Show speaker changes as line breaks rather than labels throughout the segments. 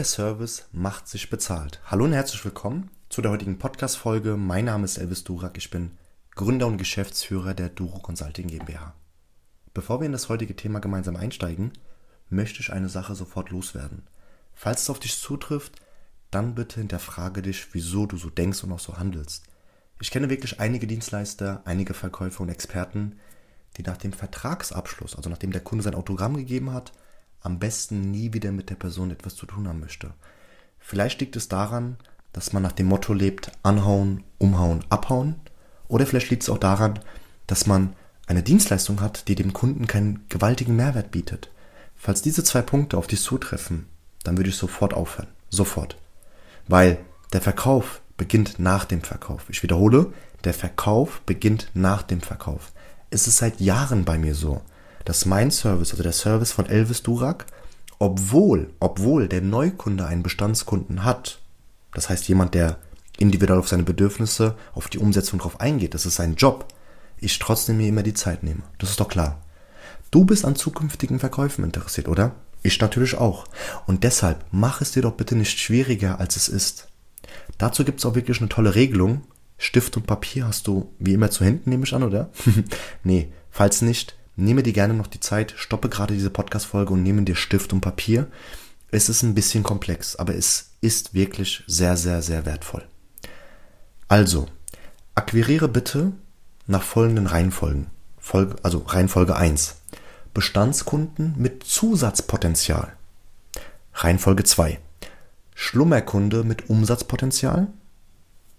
Guter Service macht sich bezahlt. Hallo und herzlich willkommen zu der heutigen Podcast-Folge. Mein Name ist Elvis Durak. Ich bin Gründer und Geschäftsführer der Duro Consulting GmbH. Bevor wir in das heutige Thema gemeinsam einsteigen, möchte ich eine Sache sofort loswerden. Falls es auf dich zutrifft, dann bitte hinterfrage dich, wieso du so denkst und auch so handelst. Ich kenne wirklich einige Dienstleister, einige Verkäufer und Experten, die nach dem Vertragsabschluss, also nachdem der Kunde sein Autogramm gegeben hat, am besten nie wieder mit der Person etwas zu tun haben möchte. Vielleicht liegt es daran, dass man nach dem Motto lebt, anhauen, umhauen, abhauen. Oder vielleicht liegt es auch daran, dass man eine Dienstleistung hat, die dem Kunden keinen gewaltigen Mehrwert bietet. Falls diese zwei Punkte auf dich zutreffen, dann würde ich sofort aufhören. Sofort. Weil der Verkauf beginnt nach dem Verkauf. Ich wiederhole, der Verkauf beginnt nach dem Verkauf. Es ist seit Jahren bei mir so, dass mein Service, also der Service von Elvis Durak, obwohl, obwohl der Neukunde einen Bestandskunden hat, das heißt jemand, der individuell auf seine Bedürfnisse, auf die Umsetzung drauf eingeht, das ist sein Job, ich trotzdem mir immer die Zeit nehme. Das ist doch klar. Du bist an zukünftigen Verkäufen interessiert, oder? Ich natürlich auch. Und deshalb mach es dir doch bitte nicht schwieriger, als es ist. Dazu gibt es auch wirklich eine tolle Regelung. Stift und Papier hast du wie immer zu Händen, nehme ich an, oder? nee, falls nicht, nehme dir gerne noch die Zeit, stoppe gerade diese Podcast-Folge und nehme dir Stift und Papier. Es ist ein bisschen komplex, aber es ist wirklich sehr, sehr, sehr wertvoll. Also, akquiriere bitte nach folgenden Reihenfolgen. Folge, also Reihenfolge 1. Bestandskunden mit Zusatzpotenzial. Reihenfolge 2. Schlummerkunde mit Umsatzpotenzial.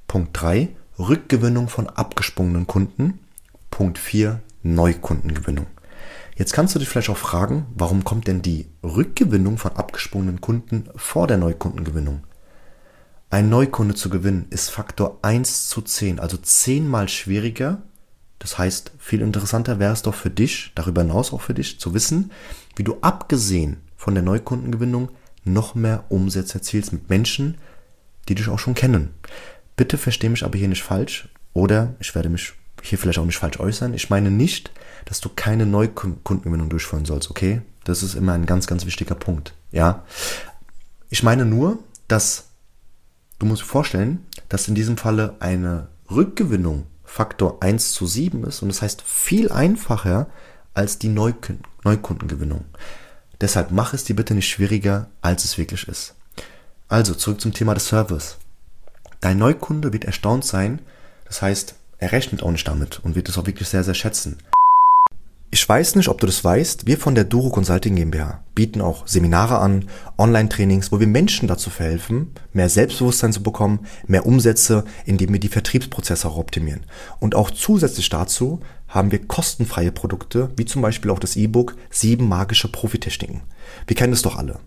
Punkt 3. Rückgewinnung von abgesprungenen Kunden. Punkt 4. Neukundengewinnung. Jetzt kannst du dich vielleicht auch fragen, warum kommt denn die Rückgewinnung von abgesprungenen Kunden vor der Neukundengewinnung? Ein Neukunde zu gewinnen ist Faktor 1 zu 10, also zehnmal schwieriger. Das heißt, viel interessanter wäre es doch für dich, darüber hinaus auch für dich, zu wissen, wie du abgesehen von der Neukundengewinnung noch mehr Umsätze erzielst mit Menschen, die dich auch schon kennen. Bitte verstehe mich aber hier nicht falsch oder ich werde mich hier vielleicht auch nicht falsch äußern. Ich meine nicht, dass du keine Neukundengewinnung durchführen sollst, okay? Das ist immer ein ganz, ganz wichtiger Punkt, ja? Ich meine nur, dass du musst dir vorstellen, dass in diesem Falle eine Rückgewinnung Faktor 1 zu 7 ist und das heißt viel einfacher als die Neukundengewinnung. Deshalb mach es dir bitte nicht schwieriger, als es wirklich ist. Also zurück zum Thema des Service. Dein Neukunde wird erstaunt sein, das heißt, er rechnet auch nicht damit und wird es auch wirklich sehr, sehr schätzen. Ich weiß nicht, ob du das weißt, wir von der Duro Consulting GmbH bieten auch Seminare an, Online-Trainings, wo wir Menschen dazu verhelfen, mehr Selbstbewusstsein zu bekommen, mehr Umsätze, indem wir die Vertriebsprozesse auch optimieren. Und auch zusätzlich dazu haben wir kostenfreie Produkte, wie zum Beispiel auch das E-Book Sieben magische Profitechniken. Wir kennen es doch alle.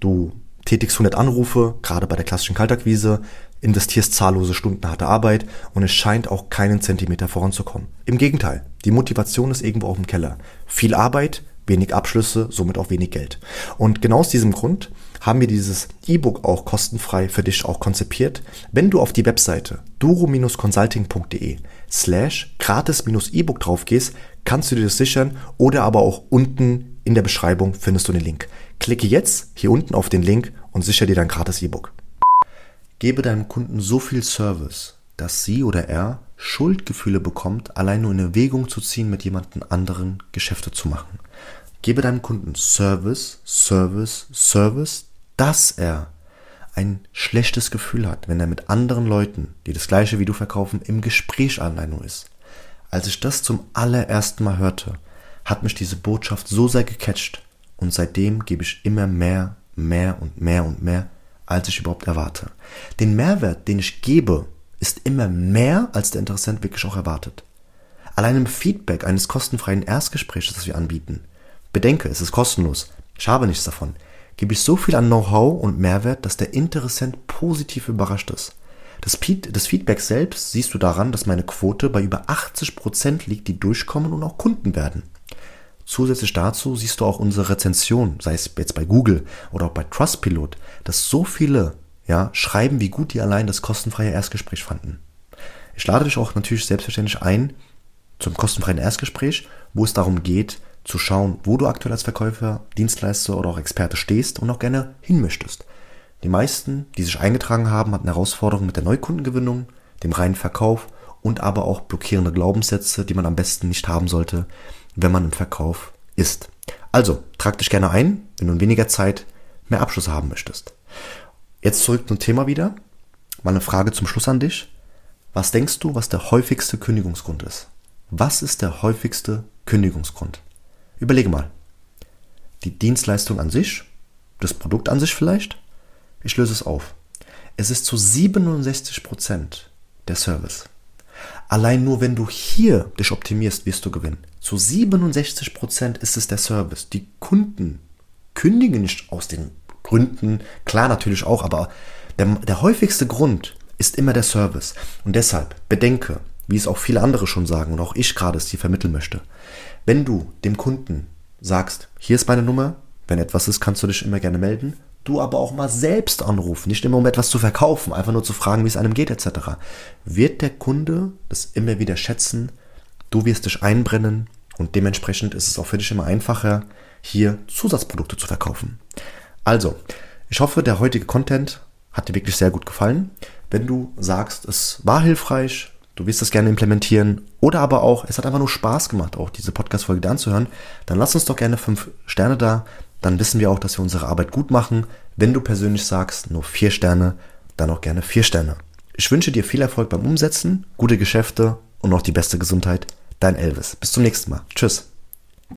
Du tätigst 100 Anrufe, gerade bei der klassischen Kaltakquise, investierst zahllose Stunden harte Arbeit und es scheint auch keinen Zentimeter voranzukommen. Im Gegenteil, die Motivation ist irgendwo auf dem Keller. Viel Arbeit, wenig Abschlüsse, somit auch wenig Geld. Und genau aus diesem Grund haben wir dieses E-Book auch kostenfrei für dich auch konzipiert. Wenn du auf die Webseite duro-consulting.de slash gratis-E-Book drauf gehst, kannst du dir das sichern oder aber auch unten in der Beschreibung findest du den Link. Klicke jetzt hier unten auf den Link und sichere dir dein gratis E-Book. Gebe deinem Kunden so viel Service, dass sie oder er Schuldgefühle bekommt, allein nur in Erwägung zu ziehen, mit jemandem anderen Geschäfte zu machen. Gebe deinem Kunden Service, Service, Service, dass er ein schlechtes Gefühl hat, wenn er mit anderen Leuten, die das gleiche wie du verkaufen, im Gespräch allein nur ist. Als ich das zum allerersten Mal hörte, hat mich diese Botschaft so sehr gecatcht und seitdem gebe ich immer mehr, mehr und mehr und mehr, als ich überhaupt erwarte. Den Mehrwert, den ich gebe, ist immer mehr, als der Interessent wirklich auch erwartet. Allein im Feedback eines kostenfreien Erstgesprächs, das wir anbieten, bedenke, es ist kostenlos, ich habe nichts davon, gebe ich so viel an Know-how und Mehrwert, dass der Interessent positiv überrascht ist. Das, das, Feedback selbst siehst du daran, dass meine Quote bei über 80 Prozent liegt, die durchkommen und auch Kunden werden. Zusätzlich dazu siehst du auch unsere Rezension, sei es jetzt bei Google oder auch bei Trustpilot, dass so viele ja, schreiben, wie gut die allein das kostenfreie Erstgespräch fanden. Ich lade dich auch natürlich selbstverständlich ein zum kostenfreien Erstgespräch, wo es darum geht, zu schauen, wo du aktuell als Verkäufer, Dienstleister oder auch Experte stehst und auch gerne hin möchtest. Die meisten, die sich eingetragen haben, hatten Herausforderungen mit der Neukundengewinnung, dem reinen Verkauf und aber auch blockierende Glaubenssätze, die man am besten nicht haben sollte, wenn man im Verkauf ist. Also, trag dich gerne ein, wenn du in weniger Zeit mehr Abschlüsse haben möchtest. Jetzt zurück zum Thema wieder. Mal eine Frage zum Schluss an dich. Was denkst du, was der häufigste Kündigungsgrund ist? Was ist der häufigste Kündigungsgrund? Überlege mal. Die Dienstleistung an sich? Das Produkt an sich vielleicht? Ich löse es auf. Es ist zu 67 Prozent der Service. Allein nur wenn du hier dich optimierst, wirst du gewinnen. Zu 67 Prozent ist es der Service. Die Kunden kündigen nicht aus den Gründen, klar natürlich auch, aber der, der häufigste Grund ist immer der Service. Und deshalb bedenke, wie es auch viele andere schon sagen und auch ich gerade es dir vermitteln möchte, wenn du dem Kunden sagst, hier ist meine Nummer, wenn etwas ist, kannst du dich immer gerne melden, du aber auch mal selbst anrufen, nicht immer um etwas zu verkaufen, einfach nur zu fragen, wie es einem geht etc., wird der Kunde das immer wieder schätzen, du wirst dich einbrennen und dementsprechend ist es auch für dich immer einfacher, hier Zusatzprodukte zu verkaufen. Also, ich hoffe, der heutige Content hat dir wirklich sehr gut gefallen. Wenn du sagst, es war hilfreich, du willst das gerne implementieren oder aber auch, es hat einfach nur Spaß gemacht, auch diese Podcast-Folge anzuhören, dann lass uns doch gerne fünf Sterne da. Dann wissen wir auch, dass wir unsere Arbeit gut machen. Wenn du persönlich sagst, nur vier Sterne, dann auch gerne vier Sterne. Ich wünsche dir viel Erfolg beim Umsetzen, gute Geschäfte und noch die beste Gesundheit. Dein Elvis. Bis zum nächsten Mal. Tschüss.